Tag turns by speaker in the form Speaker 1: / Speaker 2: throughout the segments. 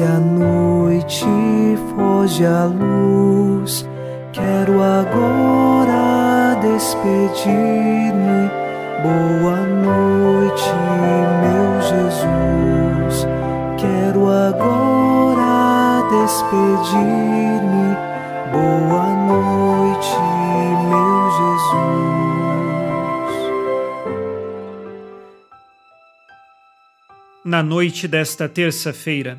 Speaker 1: Desce a noite, foge a luz. Quero agora despedir-me. Boa noite, meu Jesus. Quero agora despedir-me. Boa noite, meu Jesus.
Speaker 2: Na noite desta terça-feira,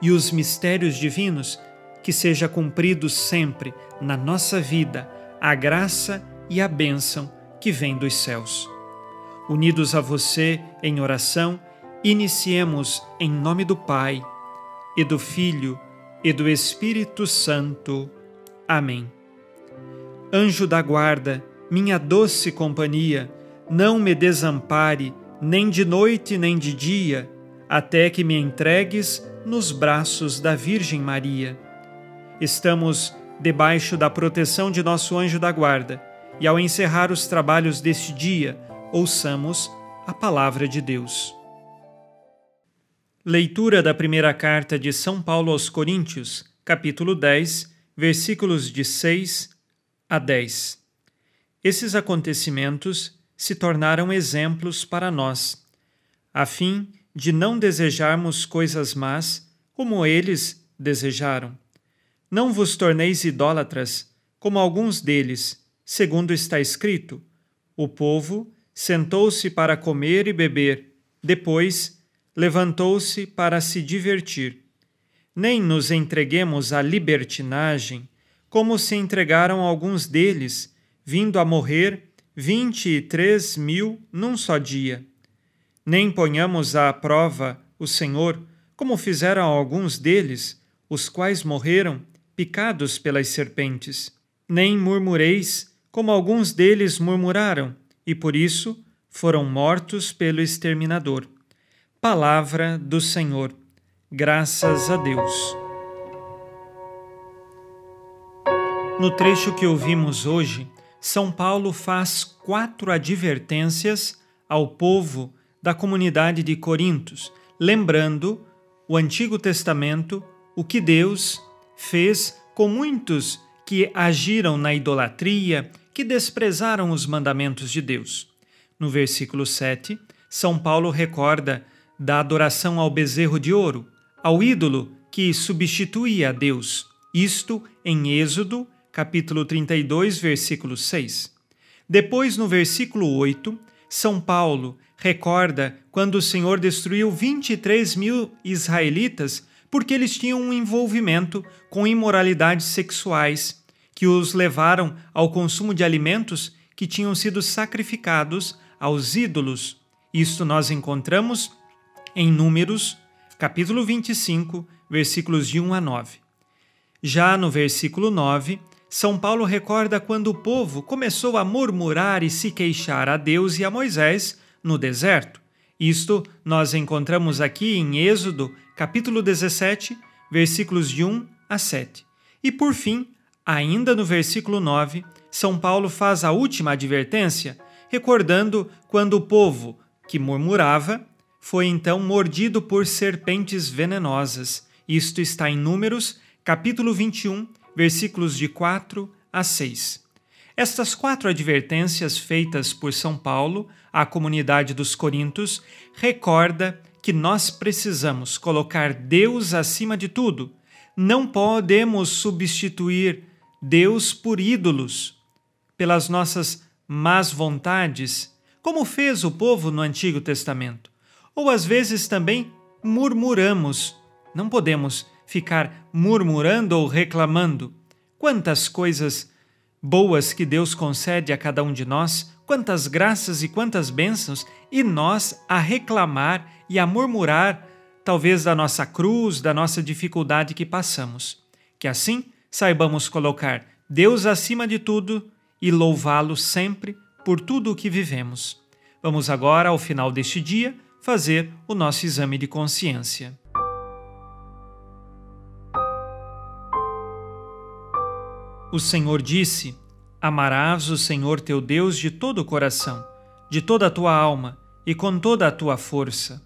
Speaker 2: e os mistérios divinos, que seja cumprido sempre na nossa vida a graça e a bênção que vem dos céus. Unidos a você em oração, iniciemos em nome do Pai, e do Filho, e do Espírito Santo. Amém. Anjo da guarda, minha doce companhia, não me desampare, nem de noite nem de dia, até que me entregues nos braços da Virgem Maria. Estamos debaixo da proteção de nosso anjo da guarda, e ao encerrar os trabalhos deste dia, ouçamos a palavra de Deus. Leitura da primeira carta de São Paulo aos Coríntios, capítulo 10, versículos de 6 a 10. Esses acontecimentos se tornaram exemplos para nós, a fim de não desejarmos coisas más como eles desejaram. Não vos torneis idólatras, como alguns deles, segundo está escrito: o povo sentou-se para comer e beber, depois levantou-se para se divertir. Nem nos entreguemos à libertinagem, como se entregaram alguns deles, vindo a morrer vinte e três mil num só dia. Nem ponhamos à prova o Senhor, como fizeram alguns deles, os quais morreram picados pelas serpentes. Nem murmureis, como alguns deles murmuraram, e por isso foram mortos pelo exterminador. Palavra do Senhor. Graças a Deus. No trecho que ouvimos hoje, São Paulo faz quatro advertências ao povo da comunidade de Corintos, lembrando o Antigo Testamento, o que Deus fez com muitos que agiram na idolatria que desprezaram os mandamentos de Deus. No versículo 7, São Paulo recorda da adoração ao bezerro de ouro, ao ídolo que substituía a Deus, isto em Êxodo, capítulo 32, versículo 6. Depois, no versículo 8, São Paulo recorda quando o Senhor destruiu 23 mil israelitas porque eles tinham um envolvimento com imoralidades sexuais que os levaram ao consumo de alimentos que tinham sido sacrificados aos ídolos. Isto nós encontramos em Números, capítulo 25, versículos de 1 a 9. Já no versículo 9, São Paulo recorda quando o povo começou a murmurar e se queixar a Deus e a Moisés no deserto. Isto nós encontramos aqui em Êxodo, capítulo 17, versículos de 1 a 7. E por fim, Ainda no versículo 9, São Paulo faz a última advertência, recordando quando o povo, que murmurava, foi então mordido por serpentes venenosas. Isto está em Números, capítulo 21, versículos de 4 a 6. Estas quatro advertências feitas por São Paulo à comunidade dos Coríntios recorda que nós precisamos colocar Deus acima de tudo. Não podemos substituir Deus por ídolos, pelas nossas más vontades, como fez o povo no Antigo Testamento. Ou às vezes também murmuramos. Não podemos ficar murmurando ou reclamando. Quantas coisas boas que Deus concede a cada um de nós, quantas graças e quantas bênçãos, e nós a reclamar e a murmurar talvez da nossa cruz, da nossa dificuldade que passamos. Que assim saibamos colocar Deus acima de tudo e louvá-lo sempre por tudo o que vivemos. Vamos agora, ao final deste dia, fazer o nosso exame de consciência. O Senhor disse: Amarás o Senhor teu Deus de todo o coração, de toda a tua alma e com toda a tua força.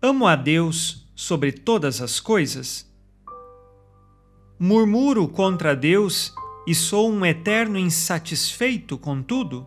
Speaker 2: Amo a Deus sobre todas as coisas? Murmuro contra Deus e sou um eterno insatisfeito com tudo?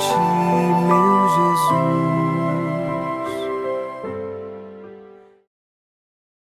Speaker 1: watching.